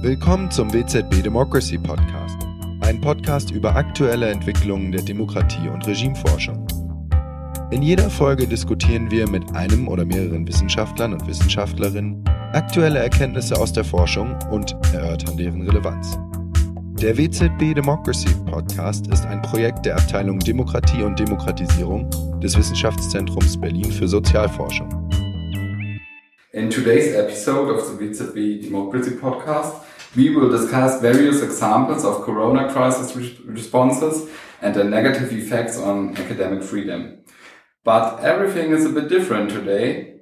Willkommen zum WZB Democracy Podcast, ein Podcast über aktuelle Entwicklungen der Demokratie und Regimeforschung. In jeder Folge diskutieren wir mit einem oder mehreren Wissenschaftlern und Wissenschaftlerinnen aktuelle Erkenntnisse aus der Forschung und erörtern deren Relevanz. Der WZB Democracy Podcast ist ein Projekt der Abteilung Demokratie und Demokratisierung des Wissenschaftszentrums Berlin für Sozialforschung. In today's episode of the WZB Democracy Podcast, we will discuss various examples of corona crisis re responses and their negative effects on academic freedom. But everything is a bit different today.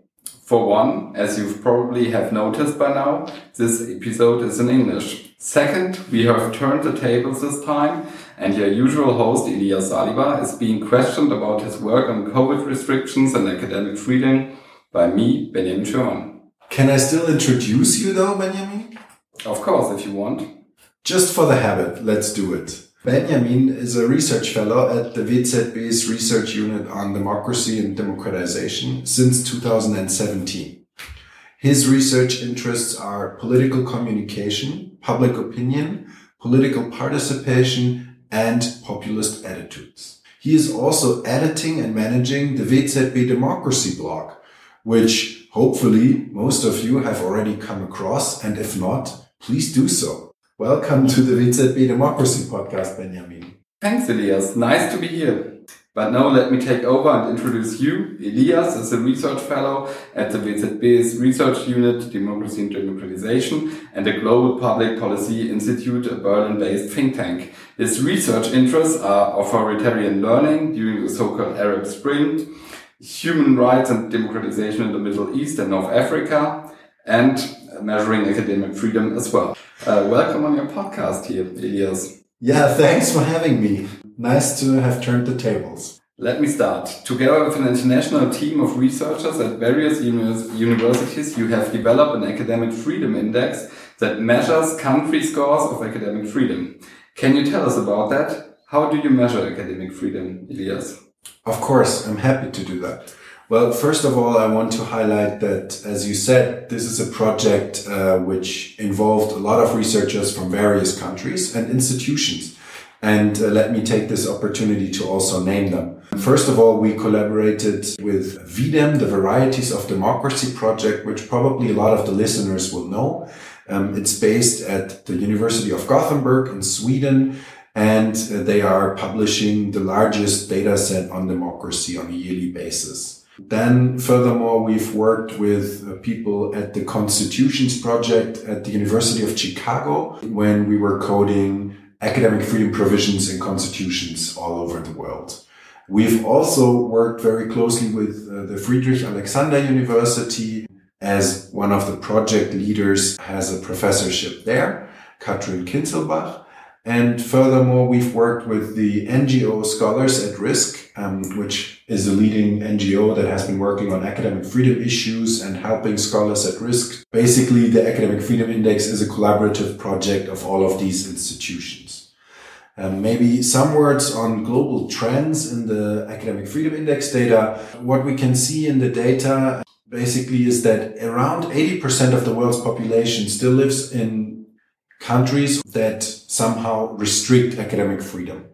For one, as you probably have noticed by now, this episode is in English. Second, we have turned the tables this time and your usual host, Elias Saliba, is being questioned about his work on COVID restrictions and academic freedom by me, Benjamin Schürmann. Can I still introduce you though, Benjamin? Of course, if you want. Just for the habit, let's do it. Benjamin is a research fellow at the WZB's research unit on democracy and democratization since 2017. His research interests are political communication, public opinion, political participation, and populist attitudes. He is also editing and managing the WZB Democracy blog, which hopefully most of you have already come across. And if not, please do so. Welcome to the WZB Democracy Podcast, Benjamin. Thanks, Elias. Nice to be here. But now let me take over and introduce you. Elias is a research fellow at the WZB's Research Unit Democracy and Democratization and the Global Public Policy Institute, a Berlin-based think tank. His research interests are authoritarian learning during the so-called Arab Spring, human rights and democratization in the Middle East and North Africa, and measuring academic freedom as well. Uh, welcome on your podcast here, Elias. Yeah, thanks for having me. Nice to have turned the tables. Let me start. Together with an international team of researchers at various universities, you have developed an academic freedom index that measures country scores of academic freedom. Can you tell us about that? How do you measure academic freedom, Elias? Of course, I'm happy to do that. Well, first of all, I want to highlight that, as you said, this is a project uh, which involved a lot of researchers from various countries and institutions. And uh, let me take this opportunity to also name them. First of all, we collaborated with VDEM, the Varieties of Democracy project, which probably a lot of the listeners will know. Um, it's based at the University of Gothenburg in Sweden and uh, they are publishing the largest data set on democracy on a yearly basis. Then furthermore, we've worked with uh, people at the Constitutions Project at the University of Chicago when we were coding academic freedom provisions in constitutions all over the world. We've also worked very closely with uh, the Friedrich Alexander University as one of the project leaders has a professorship there, Katrin Kinzelbach. And furthermore, we've worked with the NGO Scholars at Risk, um, which is a leading NGO that has been working on academic freedom issues and helping scholars at risk. Basically, the Academic Freedom Index is a collaborative project of all of these institutions. Um, maybe some words on global trends in the Academic Freedom Index data. What we can see in the data basically is that around 80% of the world's population still lives in countries that somehow restrict academic freedom,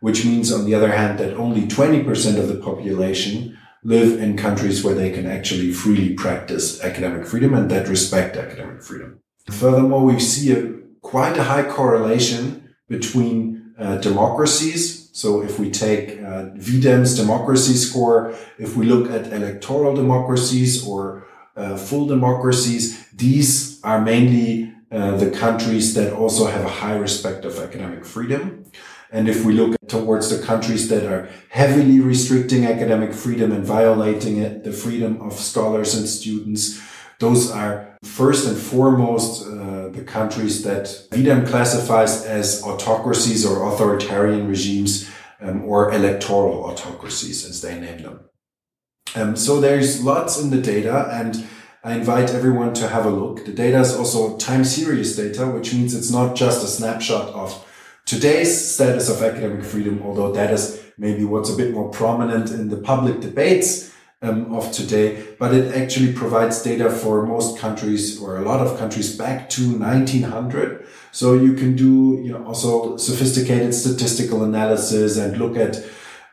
which means, on the other hand, that only 20% of the population live in countries where they can actually freely practice academic freedom and that respect academic freedom. Furthermore, we see a quite a high correlation between uh, democracies. So if we take uh, VDEM's democracy score, if we look at electoral democracies or uh, full democracies, these are mainly uh, the countries that also have a high respect of academic freedom. And if we look towards the countries that are heavily restricting academic freedom and violating it, the freedom of scholars and students, those are first and foremost uh, the countries that VDEM classifies as autocracies or authoritarian regimes um, or electoral autocracies, as they name them. Um, so there's lots in the data and I invite everyone to have a look. The data is also time series data, which means it's not just a snapshot of today's status of academic freedom, although that is maybe what's a bit more prominent in the public debates. um, of today, but it actually provides data for most countries or a lot of countries back to 1900. So you can do, you know, also sophisticated statistical analysis and look at,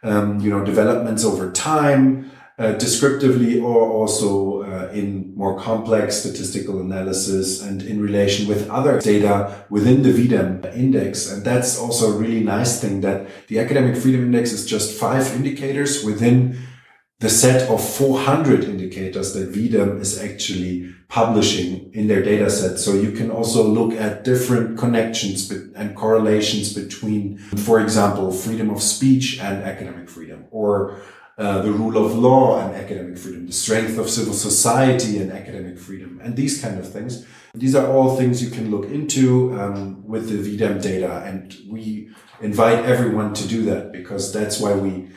um, you know, developments over time, uh, descriptively or also uh, in more complex statistical analysis and in relation with other data within the VDEM index. And that's also a really nice thing that the academic freedom index is just five indicators within the set of 400 indicators that VDEM is actually publishing in their data set. So you can also look at different connections and correlations between, for example, freedom of speech and academic freedom or uh, the rule of law and academic freedom, the strength of civil society and academic freedom, and these kind of things. These are all things you can look into um, with the VDEM data, and we invite everyone to do that because that's why we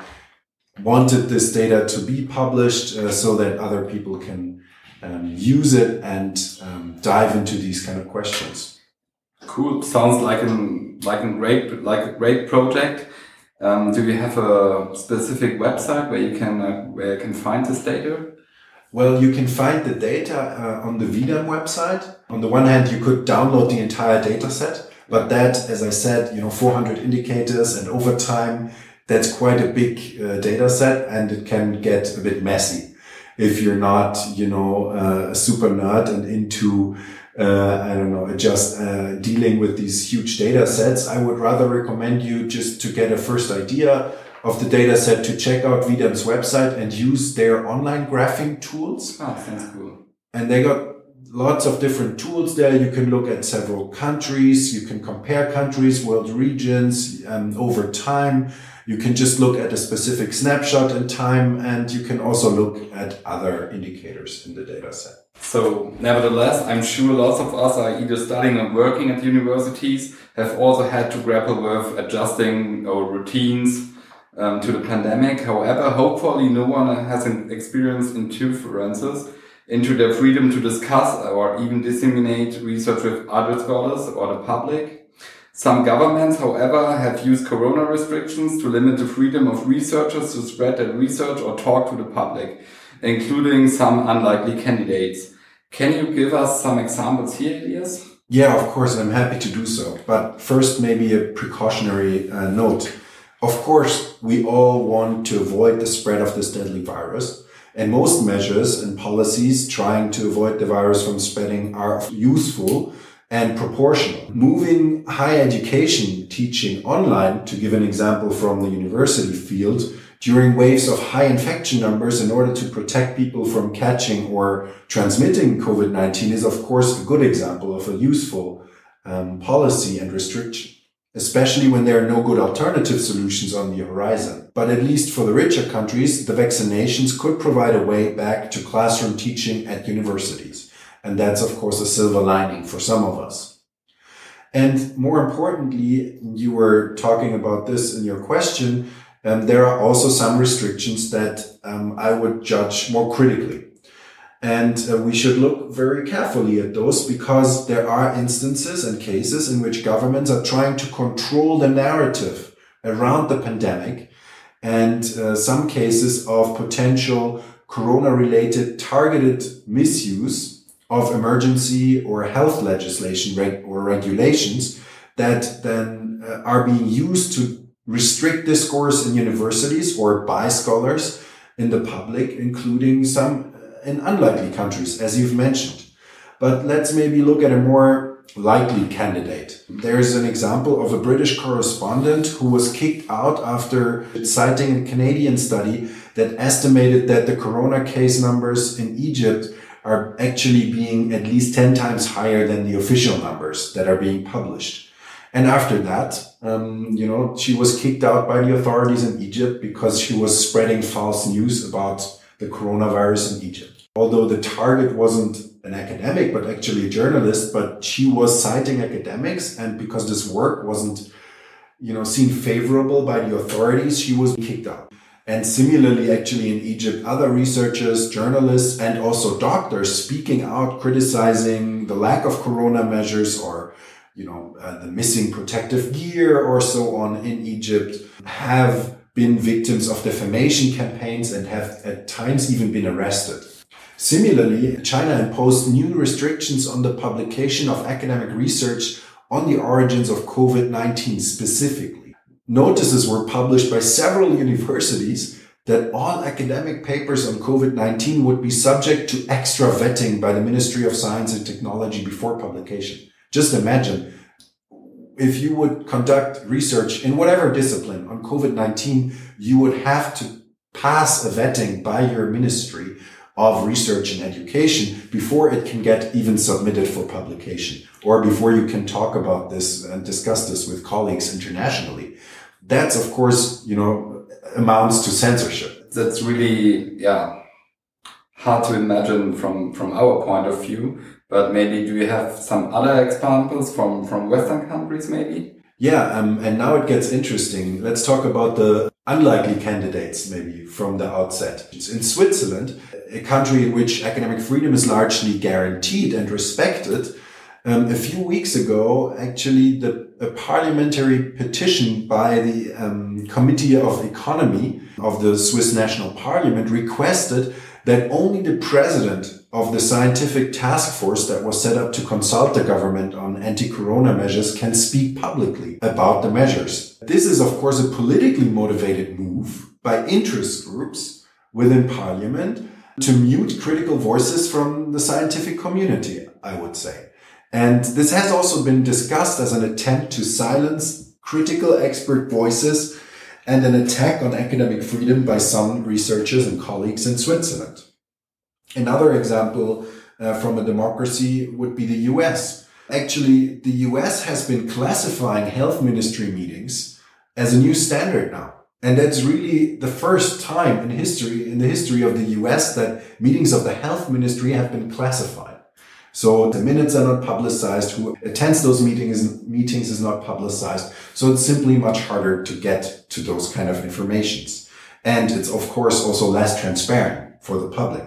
wanted this data to be published uh, so that other people can um, use it and um, dive into these kind of questions. Cool. Sounds like an like a great like a great project. Um, do you have a specific website where you can uh, where you can find this data? Well, you can find the data uh, on the VDEM website. On the one hand, you could download the entire data set, but that, as I said, you know, 400 indicators and over time, that's quite a big uh, data set and it can get a bit messy if you're not, you know, uh, a super nerd and into, uh, I don't know, just uh, dealing with these huge data sets. I would rather recommend you just to get a first idea of the data set to check out VDEM's website and use their online graphing tools. Oh, sounds cool. And they got lots of different tools there. You can look at several countries. You can compare countries, world regions, um, over time. You can just look at a specific snapshot in time and you can also look at other indicators in the data set. So nevertheless, I'm sure lots of us are either studying or working at universities have also had to grapple with adjusting our routines um, to the pandemic. However, hopefully no one has experienced interferences into their freedom to discuss or even disseminate research with other scholars or the public. Some governments, however, have used corona restrictions to limit the freedom of researchers to spread their research or talk to the public, including some unlikely candidates. Can you give us some examples here, Elias? Yeah, of course, I'm happy to do so. But first, maybe a precautionary uh, note. Of course, we all want to avoid the spread of this deadly virus. And most measures and policies trying to avoid the virus from spreading are useful and proportional. Moving higher education teaching online, to give an example from the university field, during waves of high infection numbers in order to protect people from catching or transmitting COVID-19 is of course a good example of a useful um, policy and restriction, especially when there are no good alternative solutions on the horizon. But at least for the richer countries, the vaccinations could provide a way back to classroom teaching at universities. And that's, of course, a silver lining for some of us. And more importantly, you were talking about this in your question. Um, there are also some restrictions that um, I would judge more critically. And uh, we should look very carefully at those because there are instances and cases in which governments are trying to control the narrative around the pandemic and uh, some cases of potential corona related targeted misuse of emergency or health legislation reg or regulations that then uh, are being used to restrict discourse in universities or by scholars in the public, including some uh, in unlikely countries, as you've mentioned. But let's maybe look at a more likely candidate. There's an example of a British correspondent who was kicked out after citing a Canadian study that estimated that the corona case numbers in Egypt are actually being at least 10 times higher than the official numbers that are being published. And after that, um, you know, she was kicked out by the authorities in Egypt because she was spreading false news about the coronavirus in Egypt. Although the target wasn't an academic, but actually a journalist, but she was citing academics. And because this work wasn't, you know, seen favorable by the authorities, she was kicked out. And similarly, actually in Egypt, other researchers, journalists, and also doctors speaking out, criticizing the lack of corona measures or, you know, uh, the missing protective gear or so on in Egypt have been victims of defamation campaigns and have at times even been arrested. Similarly, China imposed new restrictions on the publication of academic research on the origins of COVID-19 specifically. Notices were published by several universities that all academic papers on COVID-19 would be subject to extra vetting by the Ministry of Science and Technology before publication. Just imagine if you would conduct research in whatever discipline on COVID-19, you would have to pass a vetting by your ministry of research and education before it can get even submitted for publication or before you can talk about this and discuss this with colleagues internationally. That's, of course, you know, amounts to censorship. That's really, yeah, hard to imagine from, from our point of view. But maybe do you have some other examples from, from Western countries maybe? Yeah, um, and now it gets interesting. Let's talk about the unlikely candidates maybe from the outset. In Switzerland, a country in which academic freedom is largely guaranteed and respected, um, a few weeks ago, actually, the a parliamentary petition by the um, Committee of Economy of the Swiss National Parliament requested that only the president of the scientific task force that was set up to consult the government on anti-corona measures can speak publicly about the measures. This is, of course, a politically motivated move by interest groups within parliament to mute critical voices from the scientific community, I would say. And this has also been discussed as an attempt to silence critical expert voices and an attack on academic freedom by some researchers and colleagues in Switzerland. Another example uh, from a democracy would be the US. Actually, the US has been classifying health ministry meetings as a new standard now. And that's really the first time in history, in the history of the US, that meetings of the health ministry have been classified. So the minutes are not publicized. Who attends those meetings meetings is not publicized. So it's simply much harder to get to those kind of informations. And it's of course also less transparent for the public.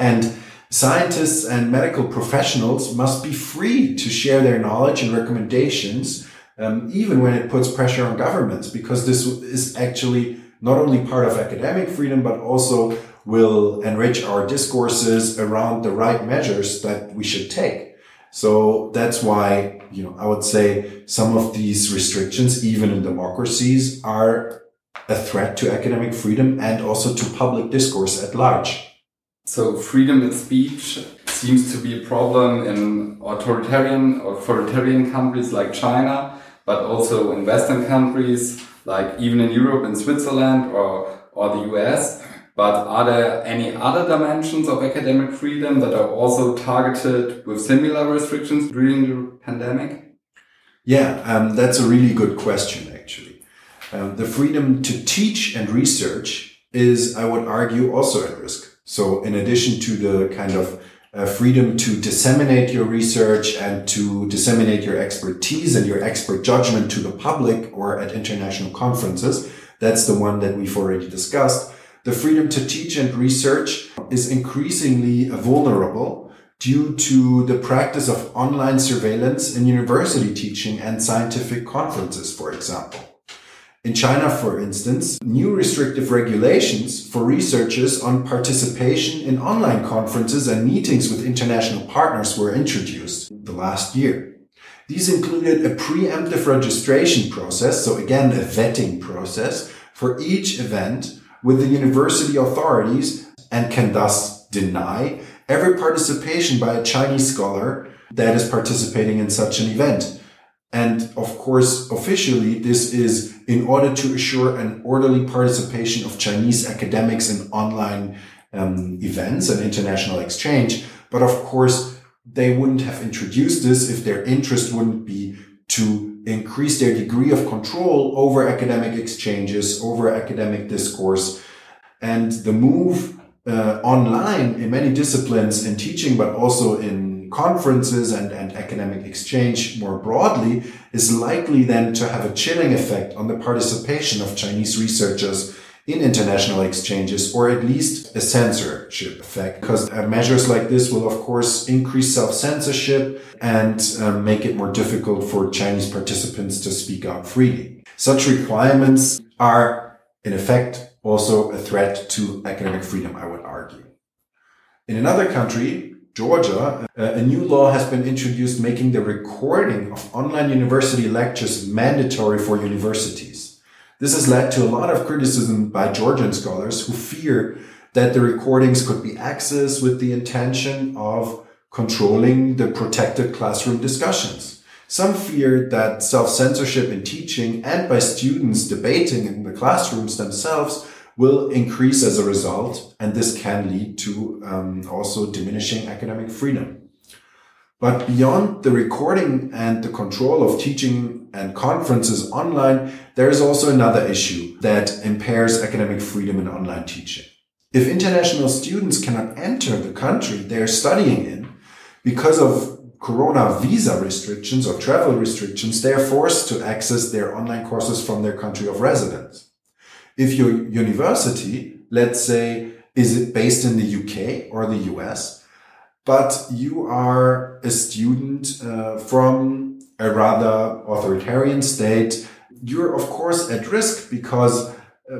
And scientists and medical professionals must be free to share their knowledge and recommendations, um, even when it puts pressure on governments, because this is actually not only part of academic freedom, but also will enrich our discourses around the right measures that we should take. So that's why, you know, I would say some of these restrictions, even in democracies, are a threat to academic freedom and also to public discourse at large. So freedom of speech seems to be a problem in authoritarian authoritarian countries like China, but also in Western countries like even in Europe and Switzerland or or the US. But are there any other dimensions of academic freedom that are also targeted with similar restrictions during the pandemic? Yeah, um, that's a really good question, actually. Um, the freedom to teach and research is, I would argue, also at risk. So in addition to the kind of uh, freedom to disseminate your research and to disseminate your expertise and your expert judgment to the public or at international conferences, that's the one that we've already discussed. The freedom to teach and research is increasingly vulnerable due to the practice of online surveillance in university teaching and scientific conferences, for example. In China, for instance, new restrictive regulations for researchers on participation in online conferences and meetings with international partners were introduced the last year. These included a preemptive registration process, so again, a vetting process for each event with the university authorities and can thus deny every participation by a Chinese scholar that is participating in such an event. And of course, officially, this is in order to assure an orderly participation of Chinese academics in online um, events and international exchange. But of course, they wouldn't have introduced this if their interest wouldn't be to increase their degree of control over academic exchanges, over academic discourse. And the move uh, online in many disciplines in teaching, but also in conferences and, and academic exchange more broadly is likely then to have a chilling effect on the participation of Chinese researchers in international exchanges, or at least a censorship effect, because uh, measures like this will, of course, increase self-censorship and uh, make it more difficult for Chinese participants to speak out freely. Such requirements are in effect, also a threat to academic freedom, I would argue. In another country, Georgia, a new law has been introduced making the recording of online university lectures mandatory for universities. This has led to a lot of criticism by Georgian scholars who fear that the recordings could be accessed with the intention of controlling the protected classroom discussions. Some fear that self-censorship in teaching and by students debating in the classrooms themselves will increase as a result, and this can lead to um, also diminishing academic freedom. But beyond the recording and the control of teaching and conferences online, there is also another issue that impairs academic freedom in online teaching. If international students cannot enter the country they're studying in because of corona visa restrictions or travel restrictions, they are forced to access their online courses from their country of residence. If your university, let's say, is it based in the UK or the US, but you are a student uh, from a rather authoritarian state, you're of course at risk because uh,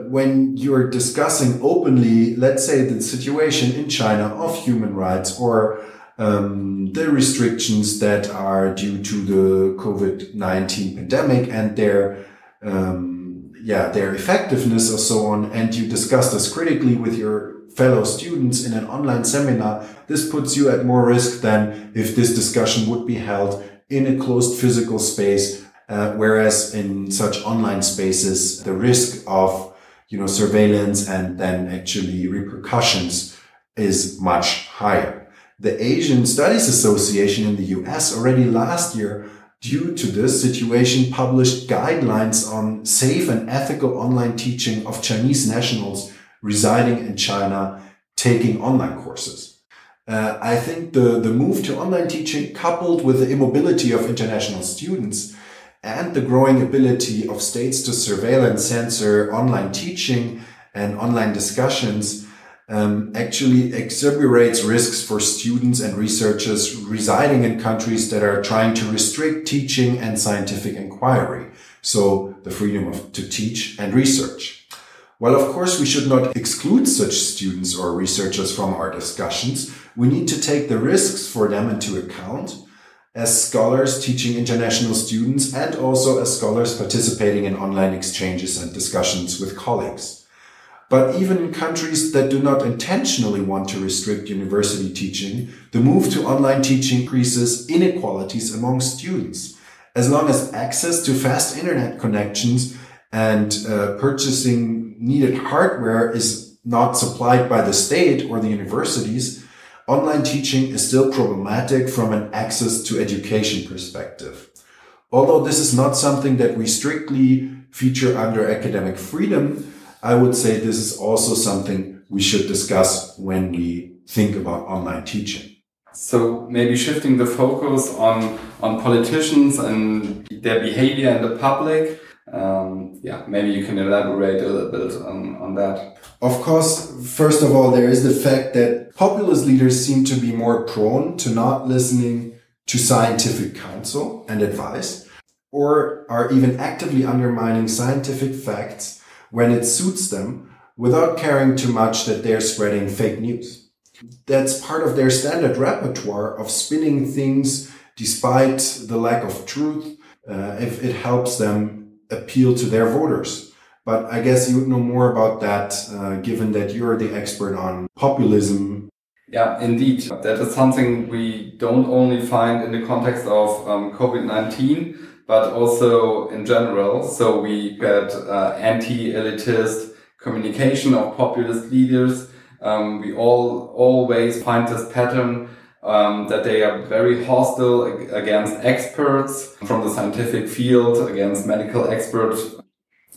when you're discussing openly, let's say the situation in China of human rights or um, the restrictions that are due to the COVID-19 pandemic and their, um, yeah, their effectiveness or so on, and you discuss this critically with your fellow students in an online seminar, this puts you at more risk than if this discussion would be held in a closed physical space. Uh, whereas in such online spaces, the risk of you know, surveillance and then actually repercussions is much higher. The Asian Studies Association in the US already last year, due to this situation, published guidelines on safe and ethical online teaching of Chinese nationals residing in China taking online courses. Uh, I think the, the move to online teaching coupled with the immobility of international students and the growing ability of states to surveil and censor online teaching and online discussions um, actually exacerbates risks for students and researchers residing in countries that are trying to restrict teaching and scientific inquiry. So the freedom of, to teach and research. While of course we should not exclude such students or researchers from our discussions, we need to take the risks for them into account as scholars teaching international students and also as scholars participating in online exchanges and discussions with colleagues. But even in countries that do not intentionally want to restrict university teaching, the move to online teaching increases inequalities among students. As long as access to fast internet connections and uh, purchasing needed hardware is not supplied by the state or the universities, online teaching is still problematic from an access to education perspective. Although this is not something that we strictly feature under academic freedom, I would say this is also something we should discuss when we think about online teaching. So maybe shifting the focus on, on politicians and their behavior in the public. Um, yeah, maybe you can elaborate a little bit on, on that. Of course, first of all, there is the fact that populist leaders seem to be more prone to not listening to scientific counsel and advice, or are even actively undermining scientific facts when it suits them without caring too much that they're spreading fake news. That's part of their standard repertoire of spinning things despite the lack of truth, uh, if it helps them appeal to their voters. But I guess you would know more about that, uh, given that you're the expert on populism. Yeah, indeed. That is something we don't only find in the context of um, COVID-19, but also in general. So we get uh, anti-elitist communication of populist leaders. Um, we all always find this pattern um, that they are very hostile against experts from the scientific field, against medical experts.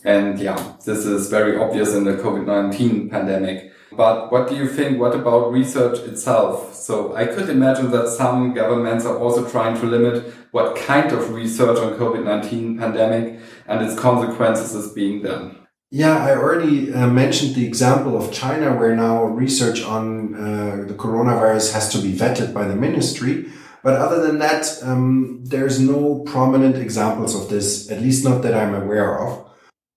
And yeah, this is very obvious in the COVID-19 pandemic. But what do you think? What about research itself? So I could imagine that some governments are also trying to limit what kind of research on COVID-19 pandemic and its consequences is being done. Yeah, I already uh, mentioned the example of China, where now research on uh, the coronavirus has to be vetted by the ministry. But other than that, um, there's no prominent examples of this, at least not that I'm aware of.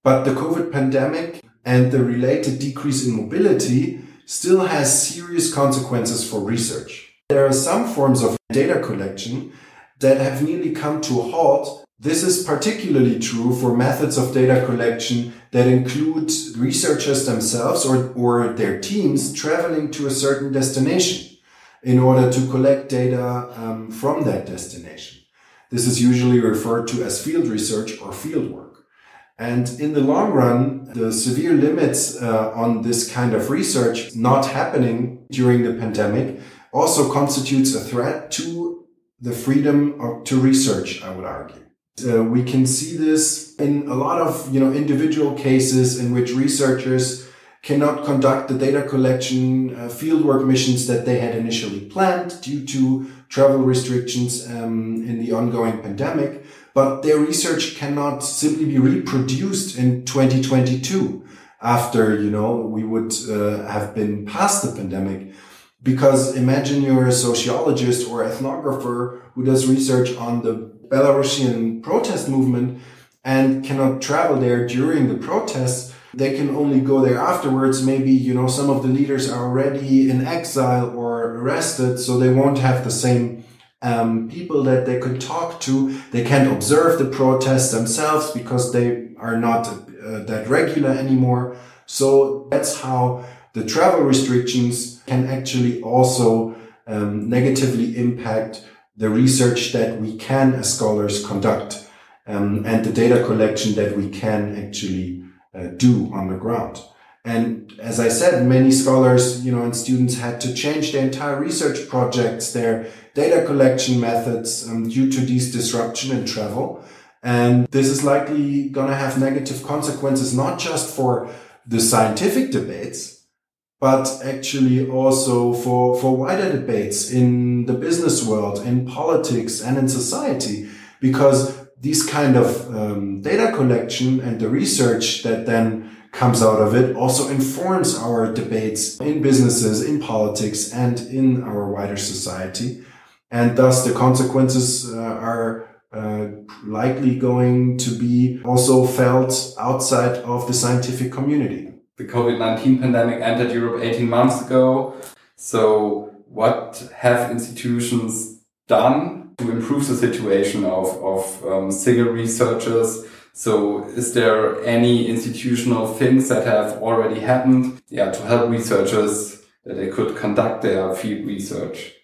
But the COVID pandemic and the related decrease in mobility still has serious consequences for research. There are some forms of data collection that have nearly come to a halt. This is particularly true for methods of data collection that include researchers themselves or, or their teams traveling to a certain destination in order to collect data um, from that destination. This is usually referred to as field research or field work. And in the long run, the severe limits uh, on this kind of research not happening during the pandemic also constitutes a threat to the freedom of, to research, I would argue. Uh, we can see this in a lot of you know individual cases in which researchers cannot conduct the data collection uh, fieldwork missions that they had initially planned due to travel restrictions um, in the ongoing pandemic but their research cannot simply be reproduced in 2022 after you know we would uh, have been past the pandemic. Because imagine you're a sociologist or ethnographer who does research on the Belarusian protest movement and cannot travel there during the protests. They can only go there afterwards. Maybe, you know, some of the leaders are already in exile or arrested, so they won't have the same um, people that they could talk to. They can't observe the protests themselves because they are not uh, that regular anymore. So that's how the travel restrictions can actually also um, negatively impact the research that we can as scholars conduct um, and the data collection that we can actually uh, do on the ground. And as I said, many scholars, you know, and students had to change their entire research projects, their data collection methods um, due to these disruption in travel. And this is likely going to have negative consequences, not just for the scientific debates, but actually also for, for wider debates in the business world, in politics and in society, because these kind of um, data collection and the research that then comes out of it also informs our debates in businesses, in politics, and in our wider society. And thus the consequences uh, are uh, likely going to be also felt outside of the scientific community the COVID-19 pandemic entered Europe 18 months ago. So what have institutions done to improve the situation of, of um, single researchers? So is there any institutional things that have already happened yeah, to help researchers that they could conduct their field research?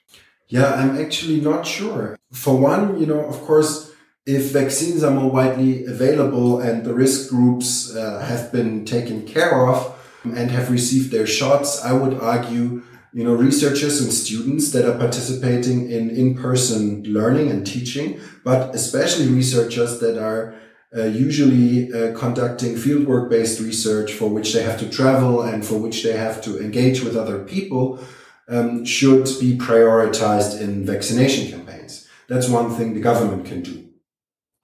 Yeah, I'm actually not sure. For one, you know, of course, if vaccines are more widely available and the risk groups uh, have been taken care of and have received their shots, I would argue, you know, researchers and students that are participating in in-person learning and teaching, but especially researchers that are uh, usually uh, conducting fieldwork based research for which they have to travel and for which they have to engage with other people um, should be prioritized in vaccination campaigns. That's one thing the government can do.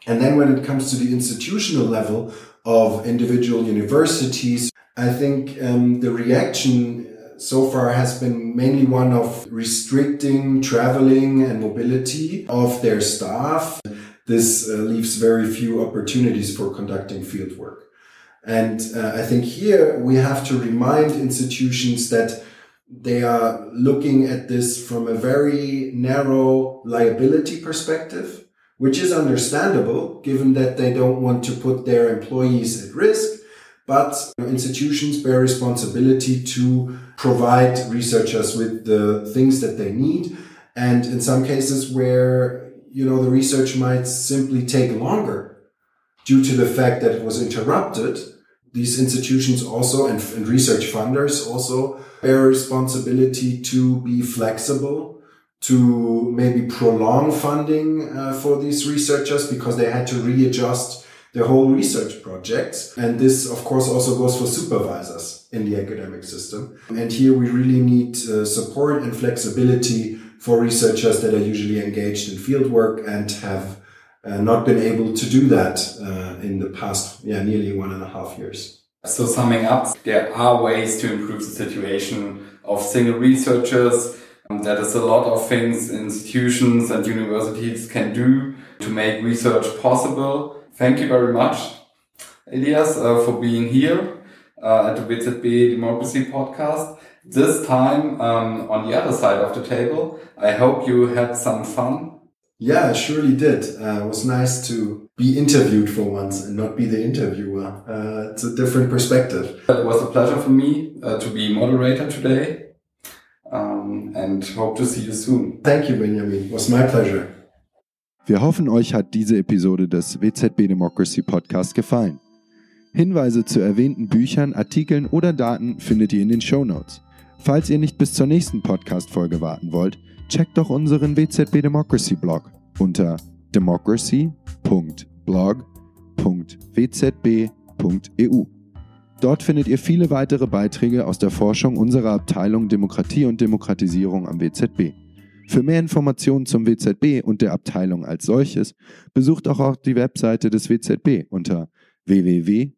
And then when it comes to the institutional level of individual universities, I think um, the reaction so far has been mainly one of restricting traveling and mobility of their staff. This uh, leaves very few opportunities for conducting fieldwork. And uh, I think here we have to remind institutions that they are looking at this from a very narrow liability perspective which is understandable given that they don't want to put their employees at risk. But institutions bear responsibility to provide researchers with the things that they need. And in some cases where, you know, the research might simply take longer due to the fact that it was interrupted, these institutions also and, and research funders also bear responsibility to be flexible to maybe prolong funding uh, for these researchers because they had to readjust their whole research projects. And this, of course, also goes for supervisors in the academic system. And here we really need uh, support and flexibility for researchers that are usually engaged in fieldwork and have uh, not been able to do that uh, in the past, yeah, nearly one and a half years. So summing up, there are ways to improve the situation of single researchers that is a lot of things institutions and universities can do to make research possible. Thank you very much, Elias, uh, for being here. uh, at the WZB Democracy Podcast. This time um, on the other side of the table. I hope you had some fun. Yeah, I surely did. Uh, it was nice to be interviewed for once and not be the interviewer. Uh, it's a different perspective. It was a pleasure for me uh, to be moderator today um, and hope to see you soon. Thank you, Benjamin. It was my pleasure. Wir hoffen, euch hat diese Episode des WZB Democracy Podcast gefallen. Hinweise zu erwähnten Büchern, Artikeln oder Daten findet ihr in den Show Notes. Falls ihr nicht bis zur nächsten Podcast-Folge warten wollt, checkt doch unseren WZB Democracy Blog unter democracy.blog.wzb.eu. Dort findet ihr viele weitere Beiträge aus der Forschung unserer Abteilung Demokratie und Demokratisierung am WZB. Für mehr Informationen zum WZB und der Abteilung als solches besucht auch die Webseite des WZB unter www.wzb.eu.